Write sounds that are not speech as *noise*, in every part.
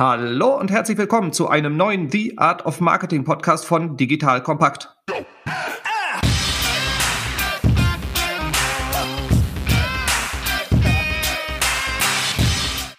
Hallo und herzlich willkommen zu einem neuen The Art of Marketing Podcast von Digital Kompakt.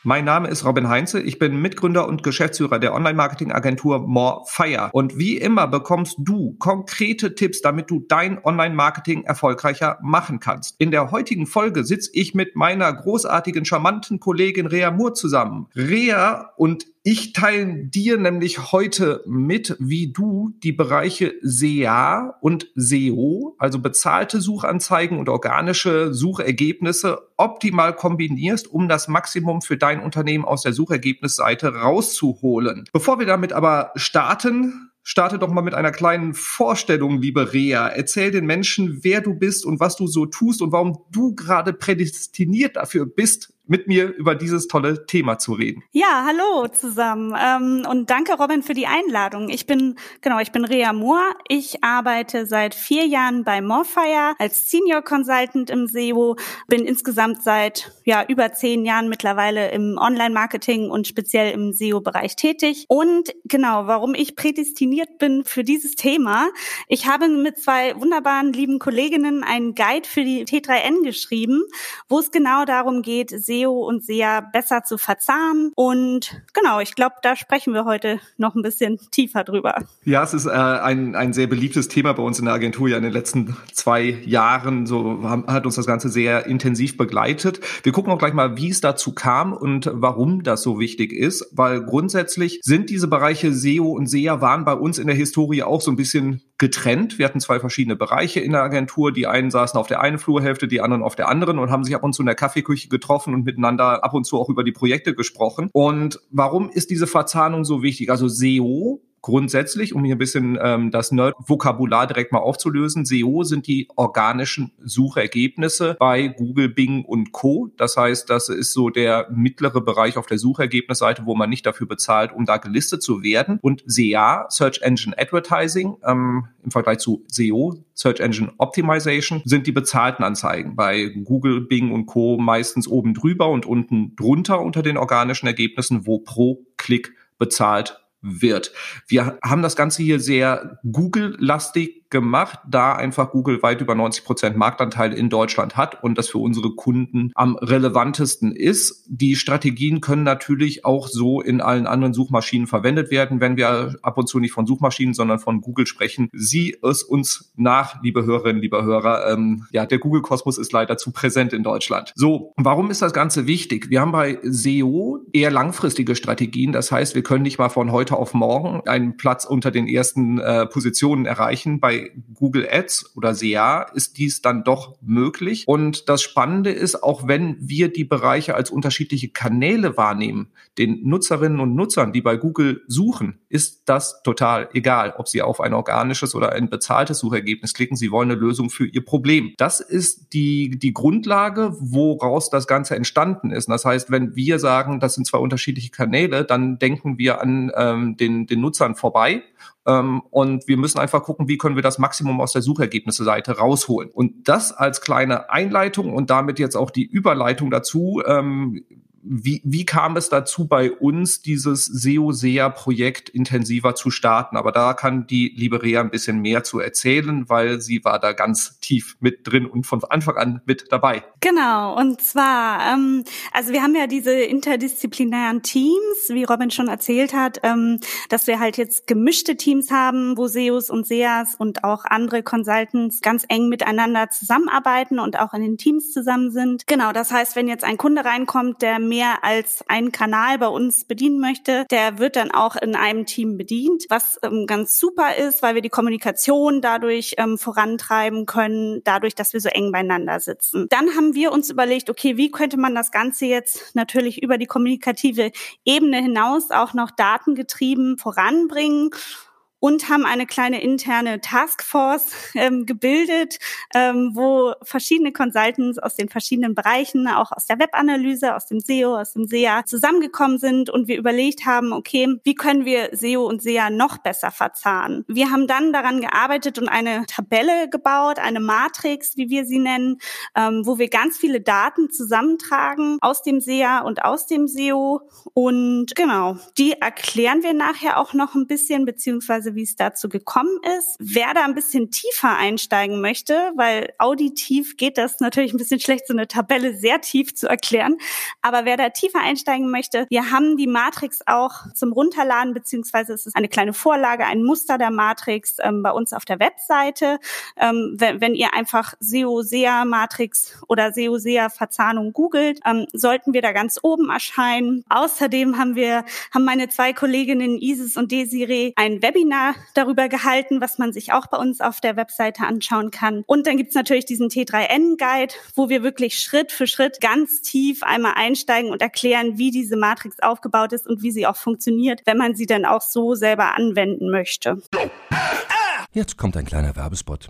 Mein Name ist Robin Heinze. Ich bin Mitgründer und Geschäftsführer der Online-Marketing-Agentur Morefire. Und wie immer bekommst du konkrete Tipps, damit du dein Online-Marketing erfolgreicher machen kannst. In der heutigen Folge sitze ich mit meiner großartigen, charmanten Kollegin Rea Moore zusammen. Rea und ich teile dir nämlich heute mit, wie du die Bereiche SEA und SEO, also bezahlte Suchanzeigen und organische Suchergebnisse, optimal kombinierst, um das Maximum für dein Unternehmen aus der Suchergebnisseite rauszuholen. Bevor wir damit aber starten, starte doch mal mit einer kleinen Vorstellung, liebe Rea. Erzähl den Menschen, wer du bist und was du so tust und warum du gerade prädestiniert dafür bist, mit mir über dieses tolle Thema zu reden. Ja, hallo zusammen ähm, und danke Robin für die Einladung. Ich bin genau, ich bin Rea Moore. Ich arbeite seit vier Jahren bei Morfire als Senior Consultant im SEO. Bin insgesamt seit ja über zehn Jahren mittlerweile im Online-Marketing und speziell im SEO-Bereich tätig. Und genau, warum ich prädestiniert bin für dieses Thema: Ich habe mit zwei wunderbaren lieben Kolleginnen einen Guide für die T3N geschrieben, wo es genau darum geht, SEO SEO und SEA besser zu verzahnen. Und genau, ich glaube, da sprechen wir heute noch ein bisschen tiefer drüber. Ja, es ist äh, ein, ein sehr beliebtes Thema bei uns in der Agentur. Ja, in den letzten zwei Jahren so hat uns das Ganze sehr intensiv begleitet. Wir gucken auch gleich mal, wie es dazu kam und warum das so wichtig ist, weil grundsätzlich sind diese Bereiche SEO und SEA waren bei uns in der Historie auch so ein bisschen getrennt. Wir hatten zwei verschiedene Bereiche in der Agentur. Die einen saßen auf der einen Flurhälfte, die anderen auf der anderen und haben sich ab und zu in der Kaffeeküche getroffen und miteinander ab und zu auch über die Projekte gesprochen. Und warum ist diese Verzahnung so wichtig? Also SEO grundsätzlich, um hier ein bisschen ähm, das Nerd-Vokabular direkt mal aufzulösen, SEO sind die organischen Suchergebnisse bei Google, Bing und Co. Das heißt, das ist so der mittlere Bereich auf der Suchergebnisseite, wo man nicht dafür bezahlt, um da gelistet zu werden. Und SEA, Search Engine Advertising, ähm, im Vergleich zu SEO, Search Engine Optimization, sind die bezahlten Anzeigen. Bei Google, Bing und Co. meistens oben drüber und unten drunter unter den organischen Ergebnissen, wo pro Klick bezahlt wird. Wir haben das Ganze hier sehr Google-lastig gemacht, da einfach Google weit über 90 Prozent Marktanteil in Deutschland hat und das für unsere Kunden am relevantesten ist. Die Strategien können natürlich auch so in allen anderen Suchmaschinen verwendet werden, wenn wir ab und zu nicht von Suchmaschinen, sondern von Google sprechen. Sieh es uns nach, liebe Hörerinnen, liebe Hörer. Ähm, ja, der Google-Kosmos ist leider zu präsent in Deutschland. So, warum ist das Ganze wichtig? Wir haben bei SEO eher langfristige Strategien. Das heißt, wir können nicht mal von heute auf morgen einen Platz unter den ersten äh, Positionen erreichen. Bei Google Ads oder SEA ist dies dann doch möglich. Und das Spannende ist, auch wenn wir die Bereiche als unterschiedliche Kanäle wahrnehmen, den Nutzerinnen und Nutzern, die bei Google suchen, ist das total egal, ob sie auf ein organisches oder ein bezahltes Suchergebnis klicken. Sie wollen eine Lösung für ihr Problem. Das ist die, die Grundlage, woraus das Ganze entstanden ist. Das heißt, wenn wir sagen, das sind zwei unterschiedliche Kanäle, dann denken wir an ähm, den, den Nutzern vorbei und wir müssen einfach gucken, wie können wir das Maximum aus der Suchergebnisse-Seite rausholen. Und das als kleine Einleitung und damit jetzt auch die Überleitung dazu. Ähm, wie, wie kam es dazu bei uns, dieses SEO-SEA-Projekt intensiver zu starten? Aber da kann die liebe Rea ein bisschen mehr zu erzählen, weil sie war da ganz tief mit drin und von Anfang an mit dabei. Genau, und zwar, ähm, also wir haben ja diese interdisziplinären Teams, wie Robin schon erzählt hat, ähm, dass wir halt jetzt gemischte Teams haben, wo SEOs und SEAs und auch andere Consultants ganz eng miteinander zusammenarbeiten und auch in den Teams zusammen sind. Genau, das heißt, wenn jetzt ein Kunde reinkommt, der mehr als einen Kanal bei uns bedienen möchte, der wird dann auch in einem Team bedient, was ähm, ganz super ist, weil wir die Kommunikation dadurch ähm, vorantreiben können, dadurch, dass wir so eng beieinander sitzen. Dann haben wir uns überlegt, okay, wie könnte man das Ganze jetzt natürlich über die kommunikative Ebene hinaus auch noch datengetrieben voranbringen? Und haben eine kleine interne Taskforce ähm, gebildet, ähm, wo verschiedene Consultants aus den verschiedenen Bereichen, auch aus der Webanalyse, aus dem SEO, aus dem SEA zusammengekommen sind und wir überlegt haben, okay, wie können wir SEO und SEA noch besser verzahnen? Wir haben dann daran gearbeitet und eine Tabelle gebaut, eine Matrix, wie wir sie nennen, ähm, wo wir ganz viele Daten zusammentragen aus dem SEA und aus dem SEO und genau, die erklären wir nachher auch noch ein bisschen, beziehungsweise wie es dazu gekommen ist. Wer da ein bisschen tiefer einsteigen möchte, weil auditiv geht das natürlich ein bisschen schlecht, so eine Tabelle sehr tief zu erklären. Aber wer da tiefer einsteigen möchte, wir haben die Matrix auch zum Runterladen, beziehungsweise es ist eine kleine Vorlage, ein Muster der Matrix ähm, bei uns auf der Webseite. Ähm, wenn, wenn, ihr einfach SEO-SEA-Matrix oder SEO-SEA-Verzahnung googelt, ähm, sollten wir da ganz oben erscheinen. Außerdem haben wir, haben meine zwei Kolleginnen Isis und Desiree ein Webinar darüber gehalten, was man sich auch bei uns auf der Webseite anschauen kann. Und dann gibt's natürlich diesen T3N-Guide, wo wir wirklich Schritt für Schritt ganz tief einmal einsteigen und erklären, wie diese Matrix aufgebaut ist und wie sie auch funktioniert, wenn man sie dann auch so selber anwenden möchte. Jetzt kommt ein kleiner Werbespot.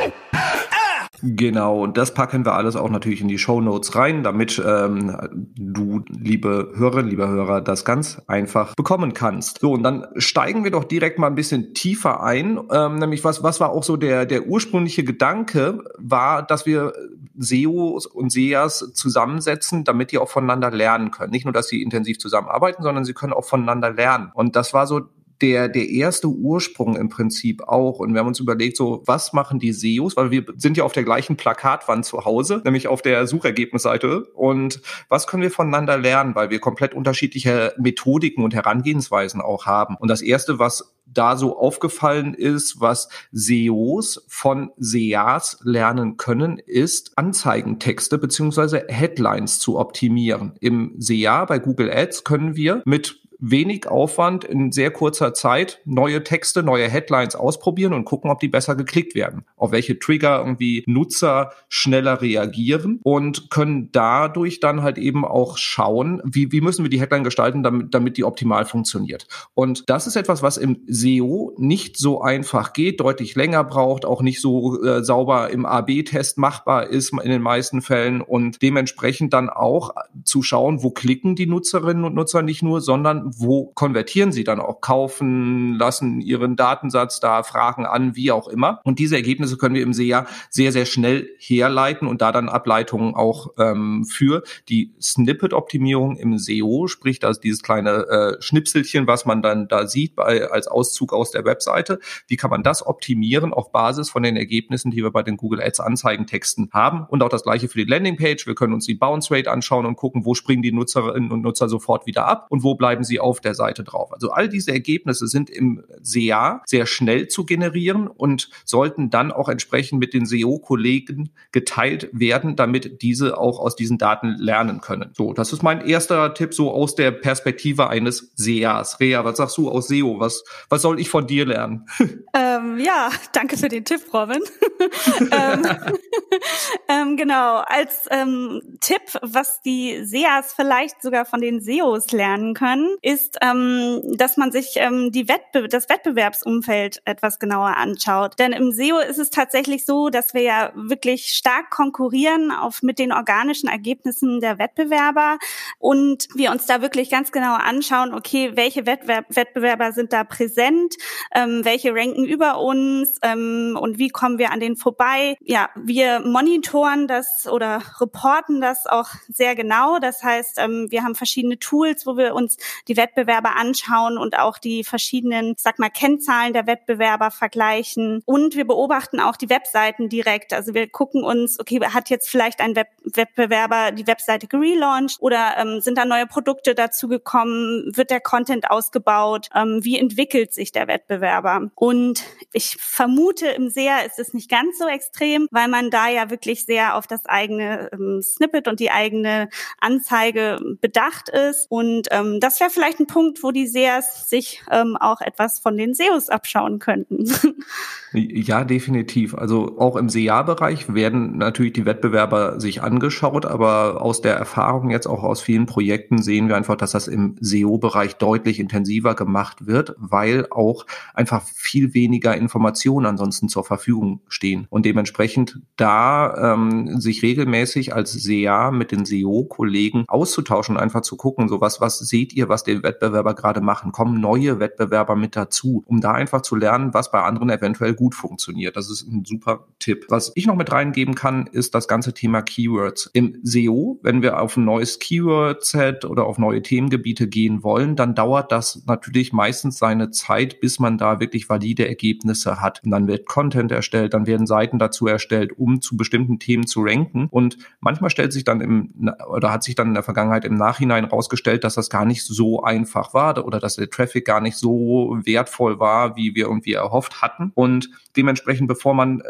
Genau, und das packen wir alles auch natürlich in die Show Notes rein, damit ähm, du, liebe Hörerinnen, lieber Hörer, das ganz einfach bekommen kannst. So, und dann steigen wir doch direkt mal ein bisschen tiefer ein. Ähm, nämlich, was, was war auch so der, der ursprüngliche Gedanke, war, dass wir SEOs und SEAs zusammensetzen, damit die auch voneinander lernen können. Nicht nur, dass sie intensiv zusammenarbeiten, sondern sie können auch voneinander lernen. Und das war so der, der erste Ursprung im Prinzip auch. Und wir haben uns überlegt, so, was machen die SEOs? Weil wir sind ja auf der gleichen Plakatwand zu Hause, nämlich auf der Suchergebnisseite. Und was können wir voneinander lernen? Weil wir komplett unterschiedliche Methodiken und Herangehensweisen auch haben. Und das erste, was da so aufgefallen ist, was SEOs von SEAs lernen können, ist Anzeigentexte beziehungsweise Headlines zu optimieren. Im SEA bei Google Ads können wir mit wenig Aufwand in sehr kurzer Zeit neue Texte, neue Headlines ausprobieren und gucken, ob die besser geklickt werden. Auf welche Trigger irgendwie Nutzer schneller reagieren und können dadurch dann halt eben auch schauen, wie, wie müssen wir die Headline gestalten, damit, damit die optimal funktioniert. Und das ist etwas, was im SEO nicht so einfach geht, deutlich länger braucht, auch nicht so äh, sauber im AB-Test machbar ist in den meisten Fällen und dementsprechend dann auch zu schauen, wo klicken die Nutzerinnen und Nutzer nicht nur, sondern wo konvertieren sie dann auch, kaufen, lassen ihren Datensatz da, fragen an, wie auch immer. Und diese Ergebnisse können wir im SEA sehr, sehr schnell herleiten und da dann Ableitungen auch ähm, für die Snippet-Optimierung im SEO, sprich das dieses kleine äh, Schnipselchen, was man dann da sieht bei, als Auszug aus der Webseite. Wie kann man das optimieren auf Basis von den Ergebnissen, die wir bei den Google Ads Anzeigentexten haben? Und auch das gleiche für die Landingpage. Wir können uns die Bounce Rate anschauen und gucken, wo springen die Nutzerinnen und Nutzer sofort wieder ab und wo bleiben sie auf der Seite drauf. Also all diese Ergebnisse sind im SEA sehr schnell zu generieren und sollten dann auch entsprechend mit den SEO-Kollegen geteilt werden, damit diese auch aus diesen Daten lernen können. So, das ist mein erster Tipp so aus der Perspektive eines SEAs. Rea, was sagst du aus SEO? Was, was soll ich von dir lernen? *laughs* Ähm, ja, danke für den Tipp, Robin. *laughs* ähm, *laughs* ähm, genau, als ähm, Tipp, was die SEAs vielleicht sogar von den SEOs lernen können, ist, ähm, dass man sich ähm, die Wettbe das Wettbewerbsumfeld etwas genauer anschaut. Denn im SEO ist es tatsächlich so, dass wir ja wirklich stark konkurrieren auf mit den organischen Ergebnissen der Wettbewerber und wir uns da wirklich ganz genau anschauen, okay, welche Wettbewerb Wettbewerber sind da präsent, ähm, welche ranken über uns ähm, und wie kommen wir an denen vorbei. Ja, wir monitoren das oder reporten das auch sehr genau. Das heißt, ähm, wir haben verschiedene Tools, wo wir uns die Wettbewerber anschauen und auch die verschiedenen, sag mal, Kennzahlen der Wettbewerber vergleichen. Und wir beobachten auch die Webseiten direkt. Also wir gucken uns, okay, hat jetzt vielleicht ein Web Wettbewerber die Webseite gelauncht oder ähm, sind da neue Produkte dazu gekommen? Wird der Content ausgebaut? Ähm, wie entwickelt sich der Wettbewerber? Und ich vermute, im SEA ist es nicht ganz so extrem, weil man da ja wirklich sehr auf das eigene ähm, Snippet und die eigene Anzeige bedacht ist. Und ähm, das wäre ein Punkt, wo die SEAs sich ähm, auch etwas von den SEOs abschauen könnten. *laughs* Ja, definitiv. Also auch im SEA-Bereich werden natürlich die Wettbewerber sich angeschaut, aber aus der Erfahrung jetzt auch aus vielen Projekten sehen wir einfach, dass das im SEO-Bereich deutlich intensiver gemacht wird, weil auch einfach viel weniger Informationen ansonsten zur Verfügung stehen. Und dementsprechend da ähm, sich regelmäßig als SEA mit den SEO-Kollegen auszutauschen, einfach zu gucken, so was, was seht ihr, was die Wettbewerber gerade machen? Kommen neue Wettbewerber mit dazu, um da einfach zu lernen, was bei anderen eventuell gut funktioniert. Das ist ein super Tipp. Was ich noch mit reingeben kann, ist das ganze Thema Keywords. Im SEO, wenn wir auf ein neues Keyword-Set oder auf neue Themengebiete gehen wollen, dann dauert das natürlich meistens seine Zeit, bis man da wirklich valide Ergebnisse hat. Und dann wird Content erstellt, dann werden Seiten dazu erstellt, um zu bestimmten Themen zu ranken. Und manchmal stellt sich dann im, oder hat sich dann in der Vergangenheit im Nachhinein rausgestellt, dass das gar nicht so einfach war oder dass der Traffic gar nicht so wertvoll war, wie wir irgendwie erhofft hatten. Und dementsprechend, bevor man äh,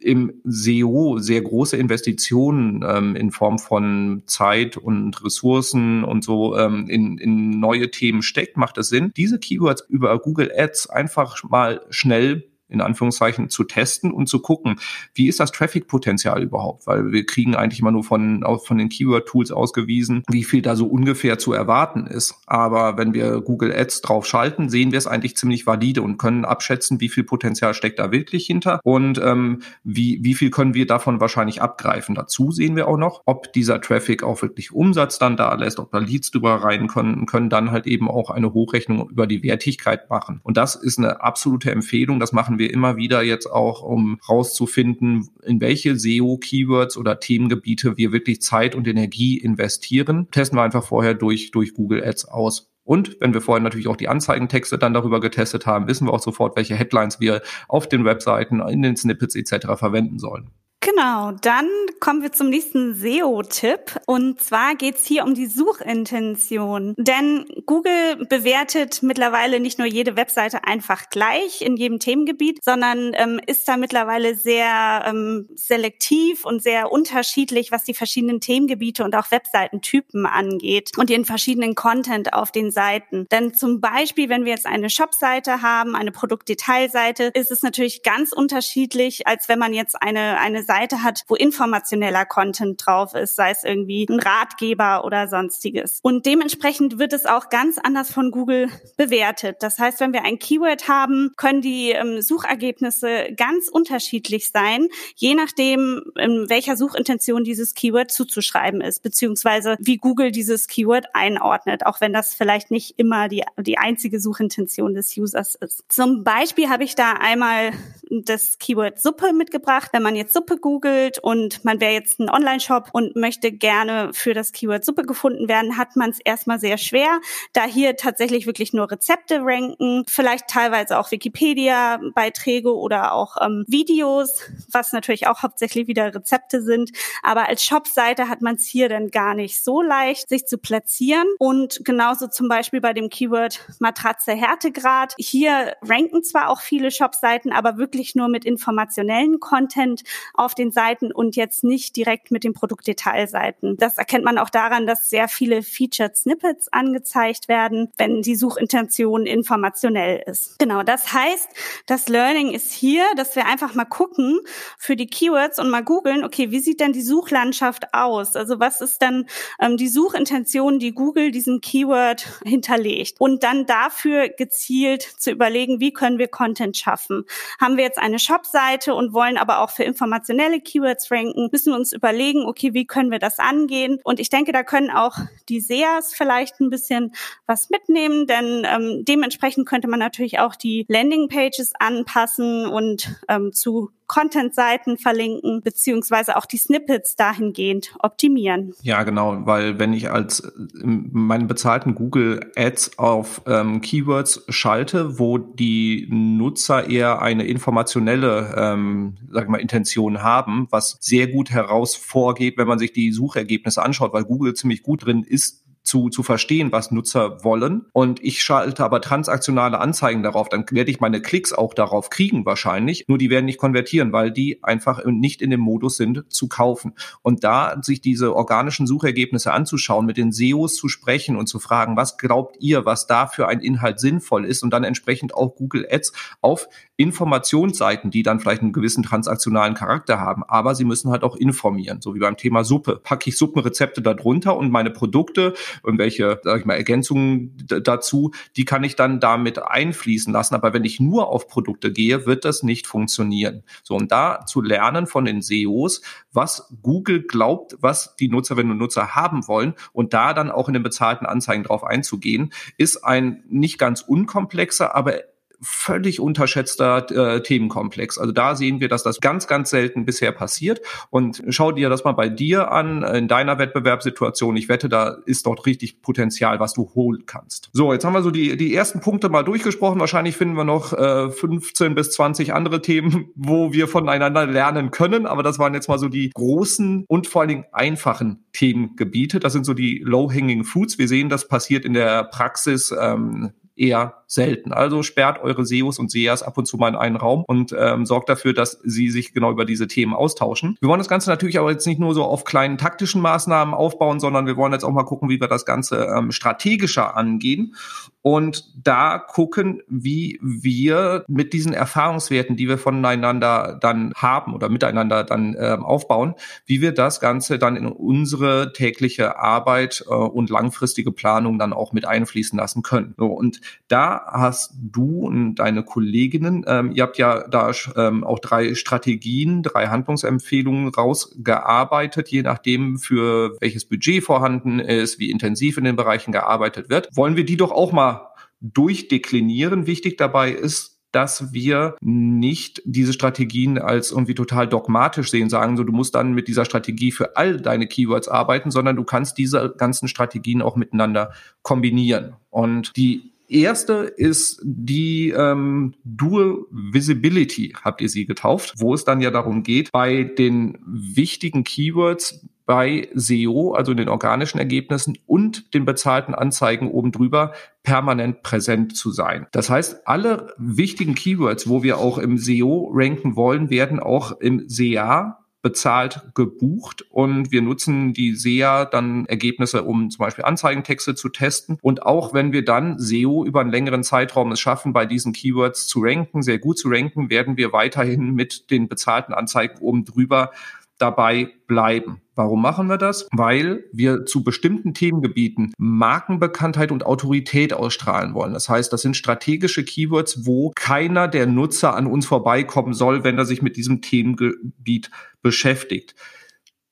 im SEO sehr große Investitionen ähm, in Form von Zeit und Ressourcen und so ähm, in, in neue Themen steckt, macht es Sinn, diese Keywords über Google Ads einfach mal schnell in Anführungszeichen zu testen und zu gucken, wie ist das Traffic-Potenzial überhaupt? Weil wir kriegen eigentlich immer nur von, von den Keyword-Tools ausgewiesen, wie viel da so ungefähr zu erwarten ist. Aber wenn wir Google Ads drauf schalten, sehen wir es eigentlich ziemlich valide und können abschätzen, wie viel Potenzial steckt da wirklich hinter und ähm, wie, wie viel können wir davon wahrscheinlich abgreifen. Dazu sehen wir auch noch, ob dieser Traffic auch wirklich Umsatz dann da lässt, ob da Leads drüber rein können, können dann halt eben auch eine Hochrechnung über die Wertigkeit machen. Und das ist eine absolute Empfehlung. Das machen wir immer wieder jetzt auch, um rauszufinden, in welche SEO-Keywords oder Themengebiete wir wirklich Zeit und Energie investieren. Testen wir einfach vorher durch, durch Google Ads aus. Und wenn wir vorher natürlich auch die Anzeigentexte dann darüber getestet haben, wissen wir auch sofort, welche Headlines wir auf den Webseiten, in den Snippets etc. verwenden sollen. Genau, dann kommen wir zum nächsten SEO-Tipp. Und zwar geht's hier um die Suchintention. Denn Google bewertet mittlerweile nicht nur jede Webseite einfach gleich in jedem Themengebiet, sondern ähm, ist da mittlerweile sehr ähm, selektiv und sehr unterschiedlich, was die verschiedenen Themengebiete und auch Webseitentypen angeht und den verschiedenen Content auf den Seiten. Denn zum Beispiel, wenn wir jetzt eine Shop-Seite haben, eine Produktdetailseite, ist es natürlich ganz unterschiedlich, als wenn man jetzt eine, eine Seite hat, wo informationeller Content drauf ist, sei es irgendwie ein Ratgeber oder sonstiges. Und dementsprechend wird es auch ganz anders von Google bewertet. Das heißt, wenn wir ein Keyword haben, können die ähm, Suchergebnisse ganz unterschiedlich sein, je nachdem, in welcher Suchintention dieses Keyword zuzuschreiben ist, beziehungsweise wie Google dieses Keyword einordnet, auch wenn das vielleicht nicht immer die, die einzige Suchintention des Users ist. Zum Beispiel habe ich da einmal das Keyword Suppe mitgebracht. Wenn man jetzt Suppe googelt und man wäre jetzt ein Online-Shop und möchte gerne für das Keyword Suppe gefunden werden, hat man es erstmal sehr schwer, da hier tatsächlich wirklich nur Rezepte ranken, vielleicht teilweise auch Wikipedia-Beiträge oder auch ähm, Videos, was natürlich auch hauptsächlich wieder Rezepte sind. Aber als Shop-Seite hat man es hier dann gar nicht so leicht, sich zu platzieren. Und genauso zum Beispiel bei dem Keyword Matratze Härtegrad. Hier ranken zwar auch viele Shop-Seiten, aber wirklich nur mit informationellen Content auf den Seiten und jetzt nicht direkt mit den Produktdetailseiten. Das erkennt man auch daran, dass sehr viele Featured Snippets angezeigt werden, wenn die Suchintention informationell ist. Genau, das heißt, das Learning ist hier, dass wir einfach mal gucken für die Keywords und mal googeln, okay, wie sieht denn die Suchlandschaft aus? Also was ist dann ähm, die Suchintention, die Google diesem Keyword hinterlegt? Und dann dafür gezielt zu überlegen, wie können wir Content schaffen? Haben wir jetzt eine Shop-Seite und wollen aber auch für informationelle Keywords ranken, müssen wir uns überlegen, okay, wie können wir das angehen? Und ich denke, da können auch die SEAs vielleicht ein bisschen was mitnehmen, denn ähm, dementsprechend könnte man natürlich auch die Landing-Pages anpassen und ähm, zu Content-Seiten verlinken, beziehungsweise auch die Snippets dahingehend optimieren. Ja, genau, weil wenn ich als meinen bezahlten Google Ads auf ähm, Keywords schalte, wo die Nutzer eher eine informationelle, ähm, sag ich mal, Intention haben, was sehr gut heraus vorgeht, wenn man sich die Suchergebnisse anschaut, weil Google ziemlich gut drin ist, zu, zu verstehen, was Nutzer wollen. Und ich schalte aber transaktionale Anzeigen darauf, dann werde ich meine Klicks auch darauf kriegen wahrscheinlich. Nur die werden nicht konvertieren, weil die einfach nicht in dem Modus sind zu kaufen. Und da sich diese organischen Suchergebnisse anzuschauen, mit den SEOs zu sprechen und zu fragen, was glaubt ihr, was da für ein Inhalt sinnvoll ist und dann entsprechend auch Google Ads auf Informationsseiten, die dann vielleicht einen gewissen transaktionalen Charakter haben, aber sie müssen halt auch informieren, so wie beim Thema Suppe. Packe ich Suppenrezepte darunter und meine Produkte irgendwelche, sag ich mal, Ergänzungen dazu, die kann ich dann damit einfließen lassen. Aber wenn ich nur auf Produkte gehe, wird das nicht funktionieren. So, und da zu lernen von den SEOs, was Google glaubt, was die Nutzerinnen und Nutzer haben wollen und da dann auch in den bezahlten Anzeigen drauf einzugehen, ist ein nicht ganz unkomplexer, aber völlig unterschätzter äh, Themenkomplex. Also da sehen wir, dass das ganz, ganz selten bisher passiert. Und schau dir das mal bei dir an, in deiner Wettbewerbssituation. Ich wette, da ist dort richtig Potenzial, was du holen kannst. So, jetzt haben wir so die, die ersten Punkte mal durchgesprochen. Wahrscheinlich finden wir noch äh, 15 bis 20 andere Themen, wo wir voneinander lernen können. Aber das waren jetzt mal so die großen und vor allen Dingen einfachen Themengebiete. Das sind so die low-hanging fruits. Wir sehen, das passiert in der Praxis ähm, eher selten. Also sperrt eure SEOs und SEAs ab und zu mal in einen Raum und ähm, sorgt dafür, dass sie sich genau über diese Themen austauschen. Wir wollen das Ganze natürlich aber jetzt nicht nur so auf kleinen taktischen Maßnahmen aufbauen, sondern wir wollen jetzt auch mal gucken, wie wir das Ganze ähm, strategischer angehen und da gucken, wie wir mit diesen Erfahrungswerten, die wir voneinander dann haben oder miteinander dann ähm, aufbauen, wie wir das Ganze dann in unsere tägliche Arbeit äh, und langfristige Planung dann auch mit einfließen lassen können. So, und da hast du und deine Kolleginnen, ähm, ihr habt ja da ähm, auch drei Strategien, drei Handlungsempfehlungen rausgearbeitet, je nachdem für welches Budget vorhanden ist, wie intensiv in den Bereichen gearbeitet wird. Wollen wir die doch auch mal durchdeklinieren? Wichtig dabei ist, dass wir nicht diese Strategien als irgendwie total dogmatisch sehen, sagen so, du musst dann mit dieser Strategie für all deine Keywords arbeiten, sondern du kannst diese ganzen Strategien auch miteinander kombinieren. Und die erste ist die ähm, Dual Visibility, habt ihr sie getauft, wo es dann ja darum geht, bei den wichtigen Keywords bei SEO, also den organischen Ergebnissen und den bezahlten Anzeigen oben drüber permanent präsent zu sein. Das heißt, alle wichtigen Keywords, wo wir auch im SEO ranken wollen, werden auch im SEA bezahlt gebucht und wir nutzen die SEA dann Ergebnisse, um zum Beispiel Anzeigentexte zu testen. Und auch wenn wir dann SEO über einen längeren Zeitraum es schaffen, bei diesen Keywords zu ranken, sehr gut zu ranken, werden wir weiterhin mit den bezahlten Anzeigen oben drüber dabei bleiben. Warum machen wir das? Weil wir zu bestimmten Themengebieten Markenbekanntheit und Autorität ausstrahlen wollen. Das heißt, das sind strategische Keywords, wo keiner der Nutzer an uns vorbeikommen soll, wenn er sich mit diesem Themengebiet beschäftigt.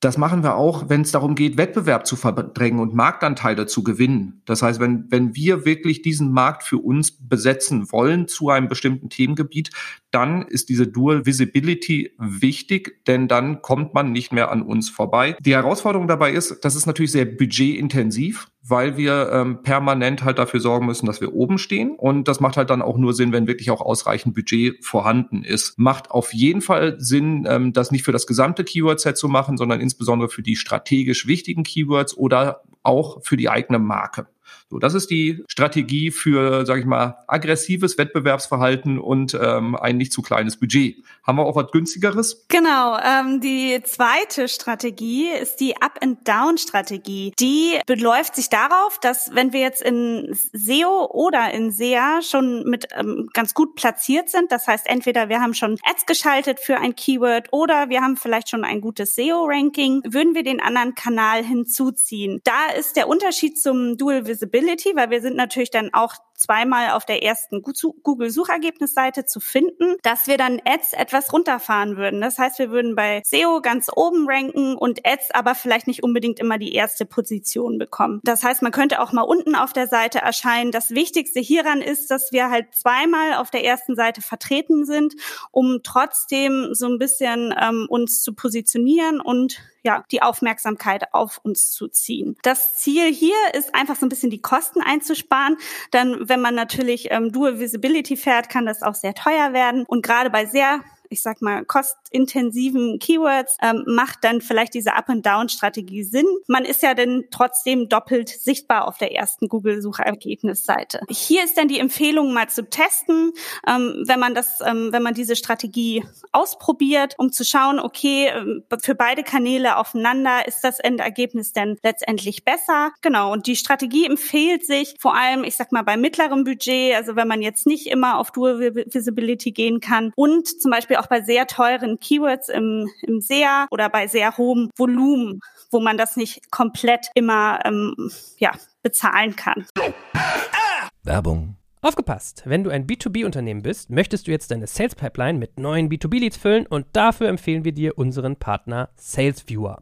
Das machen wir auch, wenn es darum geht, Wettbewerb zu verdrängen und Marktanteile zu gewinnen. Das heißt, wenn, wenn wir wirklich diesen Markt für uns besetzen wollen zu einem bestimmten Themengebiet, dann ist diese Dual Visibility wichtig, denn dann kommt man nicht mehr an uns vorbei. Die Herausforderung dabei ist, das ist natürlich sehr budgetintensiv weil wir ähm, permanent halt dafür sorgen müssen, dass wir oben stehen. Und das macht halt dann auch nur Sinn, wenn wirklich auch ausreichend Budget vorhanden ist. Macht auf jeden Fall Sinn, ähm, das nicht für das gesamte Keyword-Set zu machen, sondern insbesondere für die strategisch wichtigen Keywords oder auch für die eigene Marke. So, das ist die Strategie für, sage ich mal, aggressives Wettbewerbsverhalten und ähm, ein nicht zu kleines Budget. Haben wir auch was günstigeres? Genau. Ähm, die zweite Strategie ist die Up-and-Down-Strategie. Die beläuft sich darauf, dass wenn wir jetzt in SEO oder in SEA schon mit ähm, ganz gut platziert sind, das heißt entweder wir haben schon Ads geschaltet für ein Keyword oder wir haben vielleicht schon ein gutes SEO-Ranking, würden wir den anderen Kanal hinzuziehen. Da ist der Unterschied zum Dual Visibility Visibility, weil wir sind natürlich dann auch zweimal auf der ersten Google-Suchergebnisseite zu finden, dass wir dann Ads etwas runterfahren würden. Das heißt, wir würden bei SEO ganz oben ranken und Ads aber vielleicht nicht unbedingt immer die erste Position bekommen. Das heißt, man könnte auch mal unten auf der Seite erscheinen. Das Wichtigste hieran ist, dass wir halt zweimal auf der ersten Seite vertreten sind, um trotzdem so ein bisschen ähm, uns zu positionieren und ja, die Aufmerksamkeit auf uns zu ziehen. Das Ziel hier ist einfach so ein bisschen die Kosten einzusparen. Dann, wenn man natürlich ähm, Dual Visibility fährt, kann das auch sehr teuer werden. Und gerade bei sehr ich sag mal, kostintensiven Keywords ähm, macht dann vielleicht diese Up-and-Down-Strategie Sinn. Man ist ja dann trotzdem doppelt sichtbar auf der ersten Google-Suchergebnisseite. Hier ist dann die Empfehlung mal zu testen, ähm, wenn man das, ähm, wenn man diese Strategie ausprobiert, um zu schauen, okay, ähm, für beide Kanäle aufeinander ist das Endergebnis denn letztendlich besser. Genau. Und die Strategie empfiehlt sich vor allem, ich sag mal, bei mittlerem Budget, also wenn man jetzt nicht immer auf Dual Visibility gehen kann und zum Beispiel auch bei sehr teuren Keywords im, im SEA oder bei sehr hohem Volumen, wo man das nicht komplett immer ähm, ja, bezahlen kann. Werbung Aufgepasst! Wenn du ein B2B-Unternehmen bist, möchtest du jetzt deine Sales Pipeline mit neuen B2B-Leads füllen und dafür empfehlen wir dir unseren Partner SalesViewer.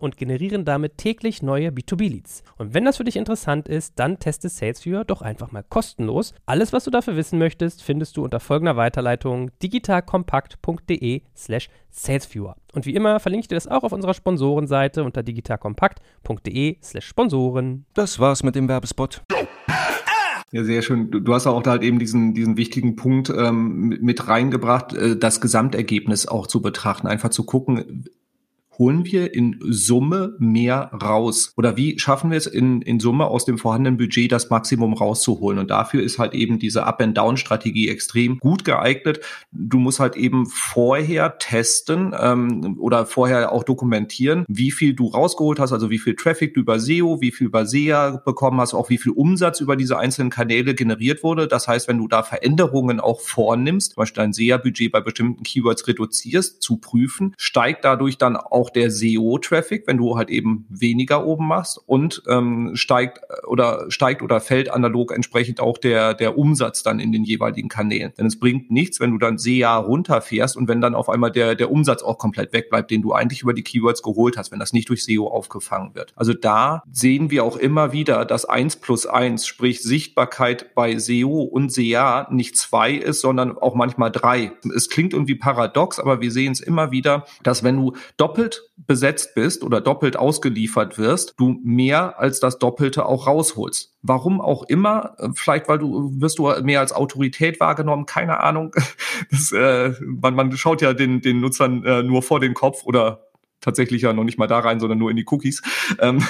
Und generieren damit täglich neue B2B-Leads. Und wenn das für dich interessant ist, dann teste SalesViewer doch einfach mal kostenlos. Alles, was du dafür wissen möchtest, findest du unter folgender Weiterleitung digitalkompakt.de slash salesviewer. Und wie immer verlinke ich dir das auch auf unserer Sponsorenseite unter digitalkompakt.de slash Sponsoren. Das war's mit dem Werbespot. Ja, sehr schön. Du, du hast auch da halt eben diesen, diesen wichtigen Punkt ähm, mit reingebracht, äh, das Gesamtergebnis auch zu betrachten, einfach zu gucken, holen wir in Summe mehr raus? Oder wie schaffen wir es in, in Summe aus dem vorhandenen Budget das Maximum rauszuholen? Und dafür ist halt eben diese Up-and-Down-Strategie extrem gut geeignet. Du musst halt eben vorher testen ähm, oder vorher auch dokumentieren, wie viel du rausgeholt hast, also wie viel Traffic du über SEO, wie viel über SEA bekommen hast, auch wie viel Umsatz über diese einzelnen Kanäle generiert wurde. Das heißt, wenn du da Veränderungen auch vornimmst, zum Beispiel dein SEA-Budget bei bestimmten Keywords reduzierst, zu prüfen, steigt dadurch dann auch auch der SEO-Traffic, wenn du halt eben weniger oben machst und ähm, steigt oder steigt oder fällt analog entsprechend auch der der Umsatz dann in den jeweiligen Kanälen. Denn es bringt nichts, wenn du dann SEA runterfährst und wenn dann auf einmal der der Umsatz auch komplett wegbleibt, den du eigentlich über die Keywords geholt hast, wenn das nicht durch SEO aufgefangen wird. Also da sehen wir auch immer wieder, dass eins plus eins, sprich Sichtbarkeit bei SEO und SEA nicht zwei ist, sondern auch manchmal drei. Es klingt irgendwie paradox, aber wir sehen es immer wieder, dass wenn du doppelt besetzt bist oder doppelt ausgeliefert wirst, du mehr als das Doppelte auch rausholst. Warum auch immer, vielleicht weil du wirst du mehr als Autorität wahrgenommen, keine Ahnung. *laughs* Das, äh, man, man schaut ja den, den Nutzern äh, nur vor den Kopf oder tatsächlich ja noch nicht mal da rein, sondern nur in die Cookies. Ähm,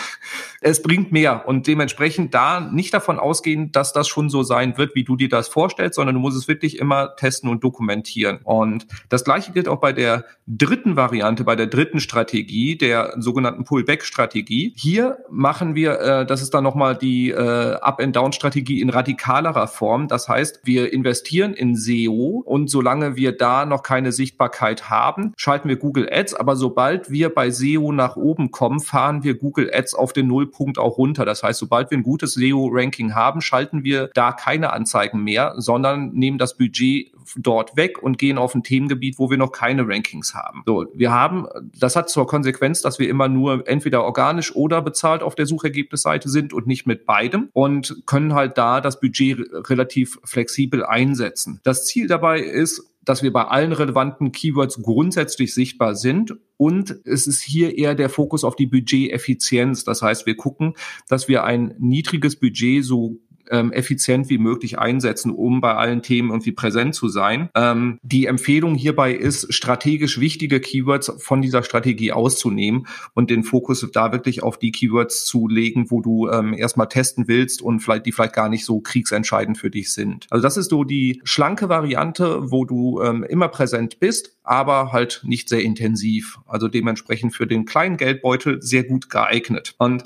es bringt mehr und dementsprechend da nicht davon ausgehen, dass das schon so sein wird, wie du dir das vorstellst, sondern du musst es wirklich immer testen und dokumentieren. Und das gleiche gilt auch bei der dritten Variante, bei der dritten Strategie, der sogenannten Pullback-Strategie. Hier machen wir, äh, das ist dann nochmal die äh, Up-and-Down-Strategie in radikalerer Form. Das heißt, wir investieren in SEO und solange wir da noch keine Sichtbarkeit haben, schalten wir Google Ads. Aber sobald wir bei SEO nach oben kommen, fahren wir Google Ads auf den Nullpunkt auch runter. Das heißt, sobald wir ein gutes SEO-Ranking haben, schalten wir da keine Anzeigen mehr, sondern nehmen das Budget dort weg und gehen auf ein Themengebiet, wo wir noch keine Rankings haben. So, wir haben, das hat zur Konsequenz, dass wir immer nur entweder organisch oder bezahlt auf der Suchergebnisseite sind und nicht mit beidem und können halt da das Budget relativ flexibel einsetzen. Das Ziel dabei ist, dass wir bei allen relevanten Keywords grundsätzlich sichtbar sind. Und es ist hier eher der Fokus auf die Budgeteffizienz. Das heißt, wir gucken, dass wir ein niedriges Budget so ähm, effizient wie möglich einsetzen, um bei allen Themen irgendwie präsent zu sein. Ähm, die Empfehlung hierbei ist, strategisch wichtige Keywords von dieser Strategie auszunehmen und den Fokus da wirklich auf die Keywords zu legen, wo du ähm, erstmal testen willst und vielleicht die vielleicht gar nicht so kriegsentscheidend für dich sind. Also das ist so die schlanke Variante, wo du ähm, immer präsent bist, aber halt nicht sehr intensiv. Also dementsprechend für den kleinen Geldbeutel sehr gut geeignet. Und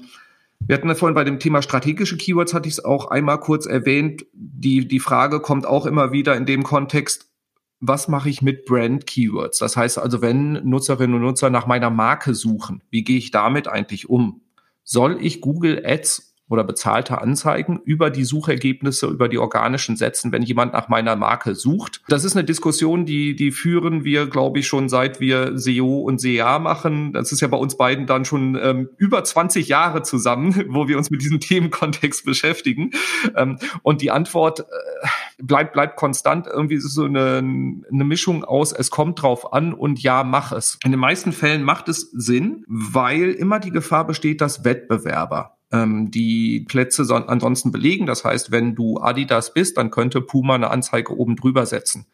wir hatten ja vorhin bei dem Thema strategische Keywords, hatte ich es auch einmal kurz erwähnt. Die, die Frage kommt auch immer wieder in dem Kontext, was mache ich mit Brand Keywords? Das heißt also, wenn Nutzerinnen und Nutzer nach meiner Marke suchen, wie gehe ich damit eigentlich um? Soll ich Google Ads oder bezahlte Anzeigen über die Suchergebnisse, über die organischen Sätzen, wenn jemand nach meiner Marke sucht. Das ist eine Diskussion, die, die führen wir, glaube ich, schon seit wir SEO und SEA machen. Das ist ja bei uns beiden dann schon ähm, über 20 Jahre zusammen, *laughs* wo wir uns mit diesem Themenkontext *laughs* beschäftigen. Ähm, und die Antwort äh, bleibt, bleibt konstant. Irgendwie ist es so eine, eine Mischung aus, es kommt drauf an und ja, mach es. In den meisten Fällen macht es Sinn, weil immer die Gefahr besteht, dass Wettbewerber ähm, die Plätze so ansonsten belegen. Das heißt, wenn du Adidas bist, dann könnte Puma eine Anzeige oben drüber setzen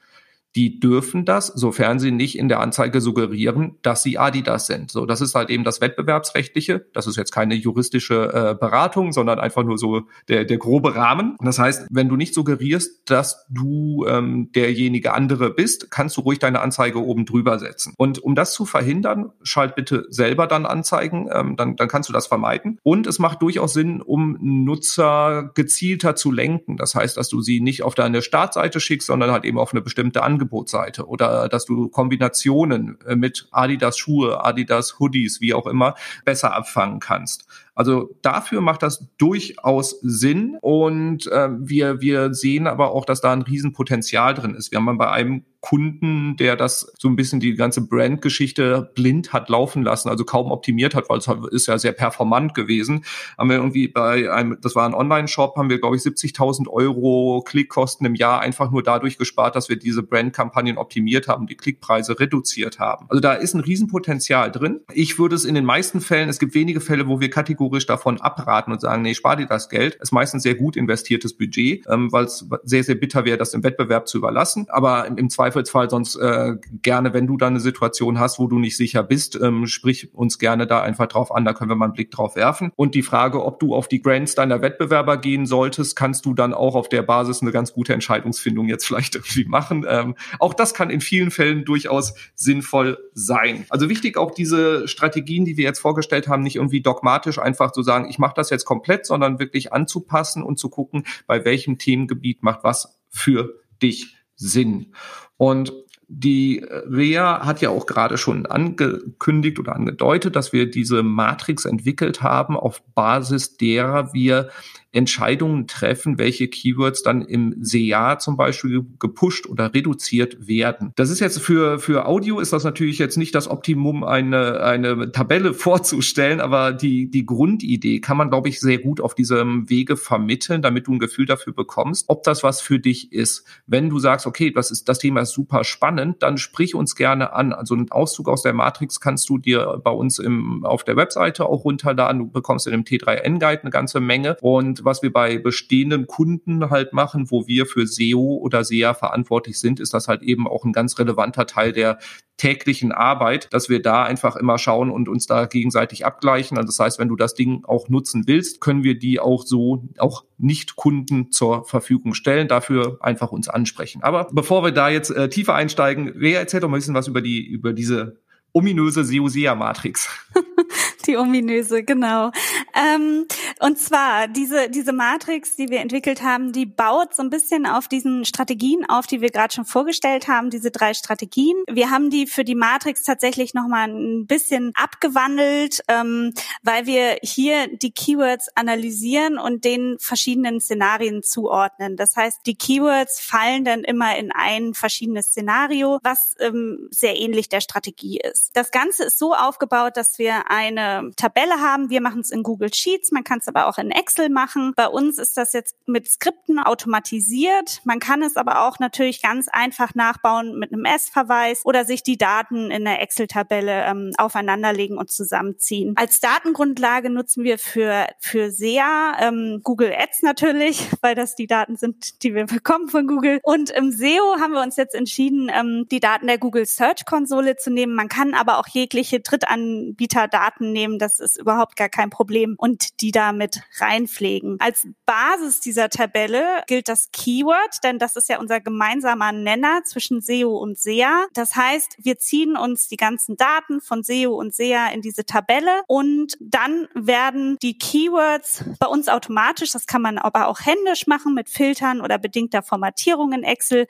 die dürfen das, sofern sie nicht in der Anzeige suggerieren, dass sie Adidas sind. So, das ist halt eben das Wettbewerbsrechtliche. Das ist jetzt keine juristische äh, Beratung, sondern einfach nur so der, der grobe Rahmen. Das heißt, wenn du nicht suggerierst, dass du ähm, derjenige andere bist, kannst du ruhig deine Anzeige oben drüber setzen. Und um das zu verhindern, schalt bitte selber dann Anzeigen, ähm, dann, dann kannst du das vermeiden. Und es macht durchaus Sinn, um Nutzer gezielter zu lenken. Das heißt, dass du sie nicht auf deine Startseite schickst, sondern halt eben auf eine bestimmte Anzeige Angebotsseite oder dass du Kombinationen äh, mit Adidas Schuhe, Adidas Hoodies, wie auch immer, besser abfangen kannst. Also dafür macht das durchaus Sinn und äh, wir, wir sehen aber auch, dass da ein Riesenpotenzial drin ist. Wir haben bei einem Kunden, der das so ein bisschen die ganze Brandgeschichte blind hat laufen lassen, also kaum optimiert hat, weil es halt ist ja sehr performant gewesen. Haben wir irgendwie bei einem, das war ein Online-Shop, haben wir glaube ich 70.000 Euro Klickkosten im Jahr einfach nur dadurch gespart, dass wir diese Brandkampagnen optimiert haben, die Klickpreise reduziert haben. Also da ist ein Riesenpotenzial drin. Ich würde es in den meisten Fällen, es gibt wenige Fälle, wo wir kategorisch davon abraten und sagen, nee, spar dir das Geld. Ist meistens sehr gut investiertes Budget, ähm, weil es sehr, sehr bitter wäre, das im Wettbewerb zu überlassen. Aber im, im Zweifel Zweifelsfall sonst äh, gerne, wenn du da eine Situation hast, wo du nicht sicher bist, ähm, sprich uns gerne da einfach drauf an, da können wir mal einen Blick drauf werfen. Und die Frage, ob du auf die Grants deiner Wettbewerber gehen solltest, kannst du dann auch auf der Basis eine ganz gute Entscheidungsfindung jetzt vielleicht *laughs* irgendwie machen. Ähm, auch das kann in vielen Fällen durchaus sinnvoll sein. Also wichtig auch diese Strategien, die wir jetzt vorgestellt haben, nicht irgendwie dogmatisch einfach zu sagen, ich mache das jetzt komplett, sondern wirklich anzupassen und zu gucken, bei welchem Themengebiet macht was für dich Sinn. Und die REA hat ja auch gerade schon angekündigt oder angedeutet, dass wir diese Matrix entwickelt haben, auf Basis derer wir Entscheidungen treffen, welche Keywords dann im SEA zum Beispiel gepusht oder reduziert werden. Das ist jetzt für, für Audio ist das natürlich jetzt nicht das Optimum, eine, eine Tabelle *laughs* vorzustellen, aber die, die Grundidee kann man, glaube ich, sehr gut auf diesem Wege vermitteln, damit du ein Gefühl dafür bekommst, ob das was für dich ist. Wenn du sagst, okay, das ist, das Thema ist super spannend, dann sprich uns gerne an. Also einen Auszug aus der Matrix kannst du dir bei uns im, auf der Webseite auch runterladen. Du bekommst in dem T3N Guide eine ganze Menge und Was wir bei bestehenden Kunden halt machen, wo wir für SEO oder SEA verantwortlich sind, ist das halt eben auch ein ganz relevanter Teil der täglichen Arbeit, dass wir da einfach immer schauen und uns da gegenseitig abgleichen. Also das heißt, wenn du das Ding auch nutzen willst, können wir die auch so auch nicht Kunden zur Verfügung stellen. Dafür einfach uns ansprechen. Aber bevor wir da jetzt äh, tiefer einsteigen, wer erzählt doch mal ein bisschen was über die über diese ominöse SEO-SEA-Matrix. *laughs* Die ominöse, genau. Ähm, und zwar diese, diese Matrix, die wir entwickelt haben, die baut so ein bisschen auf diesen Strategien auf, die wir gerade schon vorgestellt haben, diese drei Strategien. Wir haben die für die Matrix tatsächlich nochmal ein bisschen abgewandelt, ähm, weil wir hier die Keywords analysieren und den verschiedenen Szenarien zuordnen. Das heißt, die Keywords fallen dann immer in ein verschiedenes Szenario, was ähm, sehr ähnlich der Strategie ist. Das Ganze ist so aufgebaut, dass wir eine Tabelle haben. Wir machen es in Google Sheets, man kann es aber auch in Excel machen. Bei uns ist das jetzt mit Skripten automatisiert. Man kann es aber auch natürlich ganz einfach nachbauen mit einem S-Verweis oder sich die Daten in der Excel-Tabelle ähm, aufeinanderlegen und zusammenziehen. Als Datengrundlage nutzen wir für, für SEA ähm, Google Ads natürlich, *laughs* weil das die Daten sind, die wir bekommen von Google. Und im SEO haben wir uns jetzt entschieden, ähm, die Daten der Google Search Konsole zu nehmen. Man kann aber auch jegliche Drittanbieter-Daten nehmen nehmen, das ist überhaupt gar kein Problem und die da mit reinpflegen. Als Basis dieser Tabelle gilt das Keyword, denn das ist ja unser gemeinsamer Nenner zwischen SEO und SEA. Das heißt, wir ziehen uns die ganzen Daten von SEO und SEA in diese Tabelle und dann werden die Keywords bei uns automatisch, das kann man aber auch händisch machen mit Filtern oder bedingter Formatierung in Excel,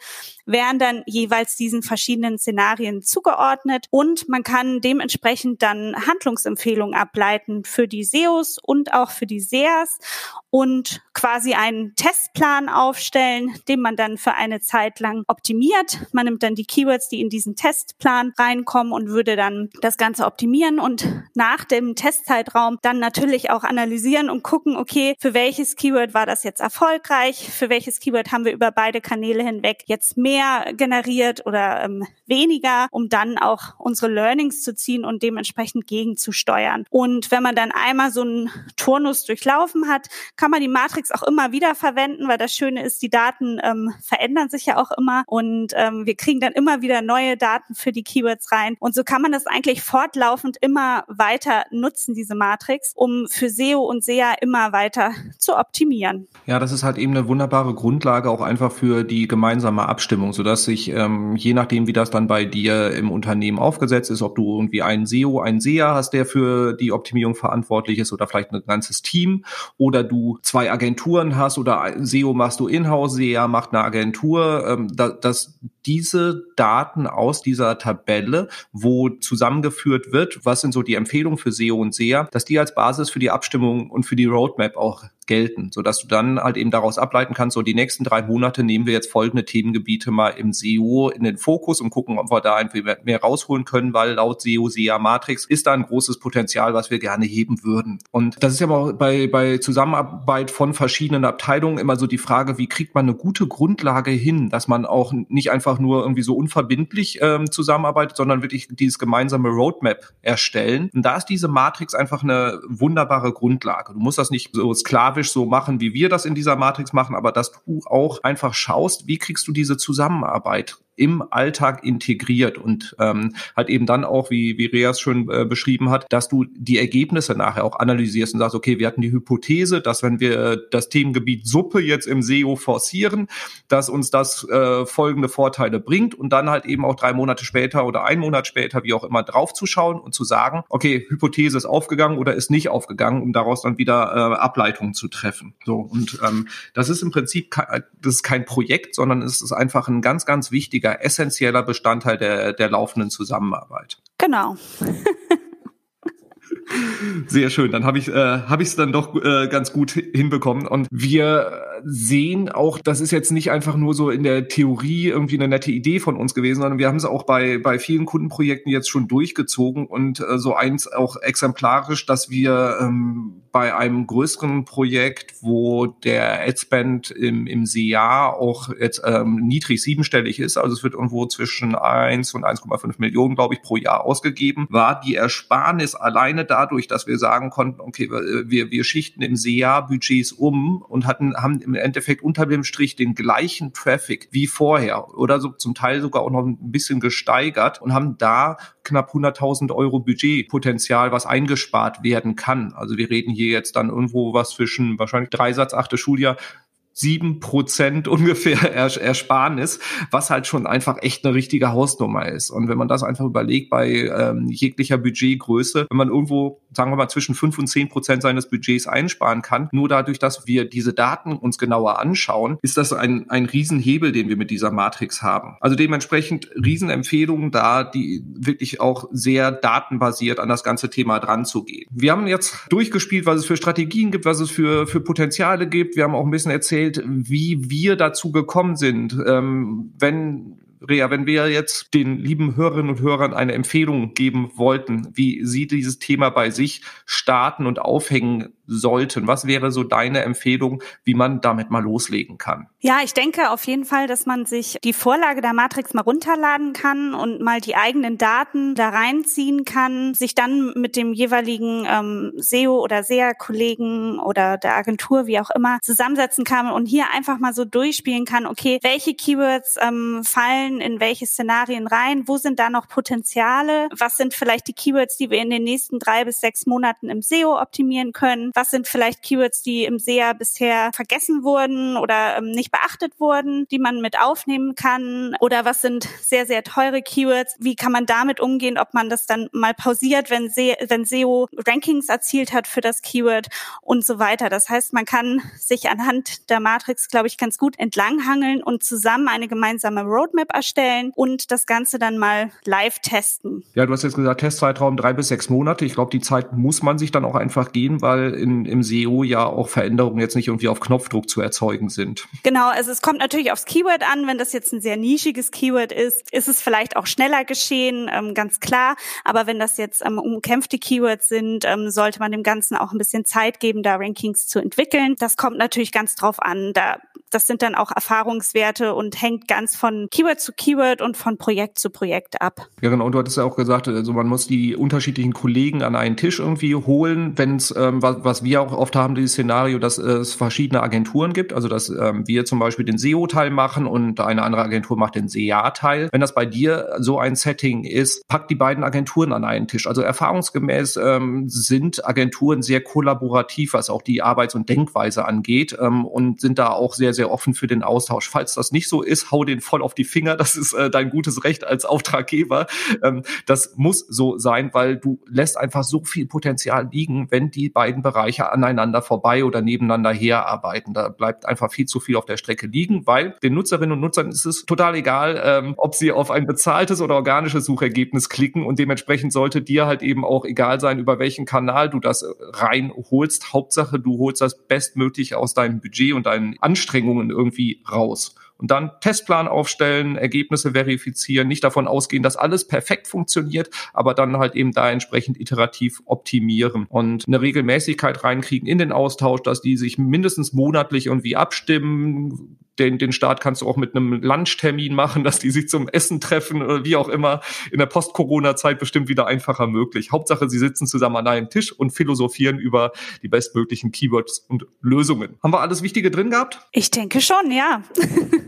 werden dann jeweils diesen verschiedenen Szenarien zugeordnet und man kann dementsprechend dann Handlungsempfehlungen Empfehlungen ableiten für die SEOs und auch für die SEAs und quasi einen Testplan aufstellen, den man dann für eine Zeit lang optimiert. Man nimmt dann die Keywords, die in diesen Testplan reinkommen und würde dann das Ganze optimieren und nach dem Testzeitraum dann natürlich auch analysieren und gucken, okay, für welches Keyword war das jetzt erfolgreich, für welches Keyword haben wir über beide Kanäle hinweg jetzt mehr generiert oder ähm, weniger, um dann auch unsere Learnings zu ziehen und dementsprechend gegenzusteuern. Und wenn man dann einmal so einen Turnus durchlaufen hat, kann man die Matrix auch immer wieder verwenden, weil das Schöne ist, die Daten ähm, verändern sich ja auch immer und ähm, wir kriegen dann immer wieder neue Daten für die Keywords rein. Und so kann man das eigentlich fortlaufend immer weiter nutzen, diese Matrix, um für SEO und SEA immer weiter zu optimieren. Ja, das ist halt eben eine wunderbare Grundlage auch einfach für die gemeinsame Abstimmung, sodass sich ähm, je nachdem, wie das dann bei dir im Unternehmen aufgesetzt ist, ob du irgendwie einen SEO, einen SEA hast, der für die Optimierung verantwortlich ist oder vielleicht ein ganzes Team oder du zwei Agenturen hast oder SEO machst du in-house, SEA macht eine Agentur, ähm, da, dass diese Daten aus dieser Tabelle, wo zusammengeführt wird, was sind so die Empfehlungen für SEO und SEA, dass die als Basis für die Abstimmung und für die Roadmap auch gelten, so dass du dann halt eben daraus ableiten kannst, so die nächsten drei Monate nehmen wir jetzt folgende Themengebiete mal im SEO in den Fokus und gucken, ob wir da einfach mehr rausholen können, weil laut SEO, SEA Matrix ist da ein großes Potenzial, was wir gerne heben würden. Und das ist ja aber bei, bei Zusammenarbeit von verschiedenen Abteilungen immer so die Frage, wie kriegt man eine gute Grundlage hin, dass man auch nicht einfach nur irgendwie so unverbindlich ähm, zusammenarbeitet, sondern wirklich dieses gemeinsame Roadmap erstellen. Und da ist diese Matrix einfach eine wunderbare Grundlage. Du musst das nicht so sklavisch grafisch so machen, wie wir das in dieser Matrix machen, aber dass du auch einfach schaust, wie kriegst du diese Zusammenarbeit im Alltag integriert und ähm, halt eben dann auch, wie, wie Reas schon äh, beschrieben hat, dass du die Ergebnisse nachher auch analysierst und sagst, okay, wir hatten die Hypothese, dass wenn wir das Themengebiet Suppe jetzt im SEO forcieren, dass uns das äh, folgende Vorteile bringt und dann halt eben auch drei Monate später oder ein Monat später, wie auch immer, draufzuschauen und zu sagen, okay, Hypothese ist aufgegangen oder ist nicht aufgegangen, um daraus dann wieder äh, Ableitungen zu treffen. So und ähm, das ist im Prinzip das ist kein Projekt, sondern es ist einfach ein ganz, ganz wichtiger wichtiger, essentieller Bestandteil der, der laufenden Zusammenarbeit. Genau. Sehr schön, dann habe ich äh, habe ich es dann doch äh, ganz gut hinbekommen und wir sehen auch, das ist jetzt nicht einfach nur so in der Theorie irgendwie eine nette Idee von uns gewesen, sondern wir haben es auch bei, bei vielen Kundenprojekten jetzt schon durchgezogen und äh, so eins auch exemplarisch, dass wir ähm, bei einem größeren Projekt, wo der Adspend im, im Jahr auch jetzt ähm, niedrig siebenstellig ist, also es wird irgendwo zwischen 1 und 1,5 Millionen, glaube ich, pro Jahr ausgegeben, war die Ersparnis alleine dadurch, dass wir sagen konnten, okay, wir, wir schichten im Jahr Budgets um und hatten, haben im Endeffekt unter dem Strich den gleichen Traffic wie vorher oder so zum Teil sogar auch noch ein bisschen gesteigert und haben da knapp 100.000 Euro Budgetpotenzial, was eingespart werden kann. Also wir reden hier jetzt dann irgendwo was zwischen wahrscheinlich Dreisatz, achte Schuljahr, sieben Prozent *laughs* ungefähr Ersparnis, was halt schon einfach echt eine richtige Hausnummer ist. Und wenn man das einfach überlegt bei ähm, jeglicher Budgetgröße, wenn man irgendwo, sagen wir mal, zwischen fünf und zehn Prozent seines Budgets einsparen kann, nur dadurch, dass wir diese Daten uns genauer anschauen, ist das ein, ein Riesenhebel, den wir mit dieser Matrix haben. Also dementsprechend Riesenempfehlungen da, die wirklich auch sehr datenbasiert an das ganze Thema dran zu gehen. Wir haben jetzt durchgespielt, was es für Strategien gibt, was es für, für Potenziale gibt. Wir haben auch ein bisschen erzählt, erzählt, wie wir dazu gekommen sind. Ähm, wenn Rea, wenn wir jetzt den lieben Hörerinnen und Hörern eine Empfehlung geben wollten, wie sie dieses Thema bei sich starten und aufhängen sollten, was wäre so deine Empfehlung, wie man damit mal loslegen kann? Ja, ich denke auf jeden Fall, dass man sich die Vorlage der Matrix mal runterladen kann und mal die eigenen Daten da reinziehen kann, sich dann mit dem jeweiligen ähm, SEO oder SEA-Kollegen oder der Agentur, wie auch immer, zusammensetzen kann und hier einfach mal so durchspielen kann, okay, welche Keywords ähm, fallen in welche Szenarien rein, wo sind da noch Potenziale, was sind vielleicht die Keywords, die wir in den nächsten drei bis sechs Monaten im SEO optimieren können, was sind vielleicht Keywords, die im SEA bisher vergessen wurden oder ähm, nicht beachtet wurden, die man mit aufnehmen kann? Oder was sind sehr, sehr teure Keywords? Wie kann man damit umgehen, ob man das dann mal pausiert, wenn, Se wenn SEO Rankings erzielt hat für das Keyword und so weiter. Das heißt, man kann sich anhand der Matrix, glaube ich, ganz gut entlanghangeln und zusammen eine gemeinsame Roadmap erstellen und das Ganze dann mal live testen. Ja, du hast jetzt gesagt, Testzeitraum drei bis sechs Monate. Ich glaube, die Zeit muss man sich dann auch einfach gehen, weil in, im SEO ja auch Veränderungen jetzt nicht irgendwie auf Knopfdruck zu erzeugen sind. Genau, also es kommt natürlich aufs Keyword an. Wenn das jetzt ein sehr nischiges Keyword ist, ist es vielleicht auch schneller geschehen, ähm, ganz klar. Aber wenn das jetzt ähm, umkämpfte Keywords sind, ähm, sollte man dem Ganzen auch ein bisschen Zeit geben, da Rankings zu entwickeln. Das kommt natürlich ganz drauf an. Da das sind dann auch Erfahrungswerte und hängt ganz von Keyword zu Keyword und von Projekt zu Projekt ab. Ja, genau. Und du hattest ja auch gesagt, also man muss die unterschiedlichen Kollegen an einen Tisch irgendwie holen, wenn es, ähm, was, was wir auch oft haben, dieses Szenario, dass es verschiedene Agenturen gibt. Also dass ähm, wir zum Beispiel den SEO-Teil machen und eine andere Agentur macht den SEA-Teil. Wenn das bei dir so ein Setting ist, pack die beiden Agenturen an einen Tisch. Also erfahrungsgemäß ähm, sind Agenturen sehr kollaborativ, was auch die Arbeits- und Denkweise angeht ähm, und sind da auch sehr, sehr offen für den Austausch. Falls das nicht so ist, hau den voll auf die Finger. Das ist äh, dein gutes Recht als Auftraggeber. Ähm, das muss so sein, weil du lässt einfach so viel Potenzial liegen, wenn die beiden Bereiche aneinander vorbei oder nebeneinander herarbeiten. Da bleibt einfach viel zu viel auf der Strecke liegen, weil den Nutzerinnen und Nutzern ist es total egal, ähm, ob sie auf ein bezahltes oder organisches Suchergebnis klicken und dementsprechend sollte dir halt eben auch egal sein, über welchen Kanal du das reinholst. Hauptsache, du holst das bestmöglich aus deinem Budget und deinen Anstrengungen irgendwie raus. Und dann Testplan aufstellen, Ergebnisse verifizieren, nicht davon ausgehen, dass alles perfekt funktioniert, aber dann halt eben da entsprechend iterativ optimieren und eine Regelmäßigkeit reinkriegen in den Austausch, dass die sich mindestens monatlich irgendwie abstimmen, den, den Start kannst du auch mit einem Lunchtermin machen, *laughs* dass die sich zum Essen treffen oder wie auch immer. In der Post-Corona-Zeit bestimmt wieder einfacher möglich. Hauptsache, sie sitzen zusammen an einem Tisch und philosophieren über die bestmöglichen Keywords und Lösungen. Haben wir alles Wichtige drin gehabt? Ich denke schon, ja. *laughs*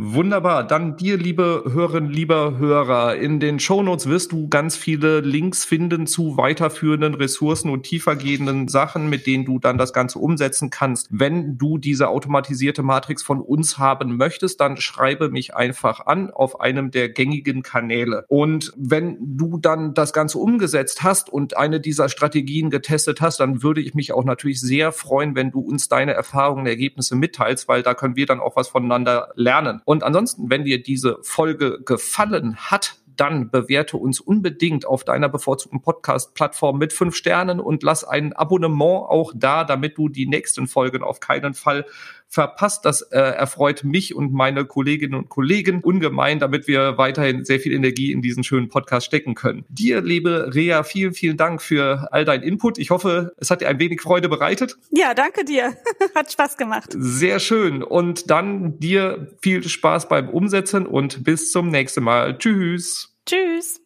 Wunderbar. Dann dir, liebe Hörerinnen, lieber Hörer, in den Shownotes wirst du ganz viele Links finden zu weiterführenden Ressourcen und tiefergehenden Sachen, mit denen du dann das Ganze umsetzen kannst. Wenn du diese automatisierte Matrix von uns haben möchtest, dann schreibe mich einfach an auf einem der gängigen Kanäle. Und wenn du dann das Ganze umgesetzt hast und eine dieser Strategien getestet hast, dann würde ich mich auch natürlich sehr freuen, wenn du uns deine Erfahrungen, Ergebnisse mitteilst, weil da können wir dann auch was voneinander lernen. Und ansonsten, wenn dir diese Folge gefallen hat, dann bewerte uns unbedingt auf deiner bevorzugten Podcast-Plattform mit fünf Sternen und lass ein Abonnement auch da, damit du die nächsten Folgen auf keinen Fall verpasst. Das äh, erfreut mich und meine Kolleginnen und Kollegen ungemein, damit wir weiterhin sehr viel Energie in diesen schönen Podcast stecken können. Dir, liebe Rea, vielen, vielen Dank für all dein Input. Ich hoffe, es hat dir ein wenig Freude bereitet. Ja, danke dir. *laughs* hat Spaß gemacht. Sehr schön. Und dann dir viel Spaß beim Umsetzen und bis zum nächsten Mal. Tschüss. Tschüss.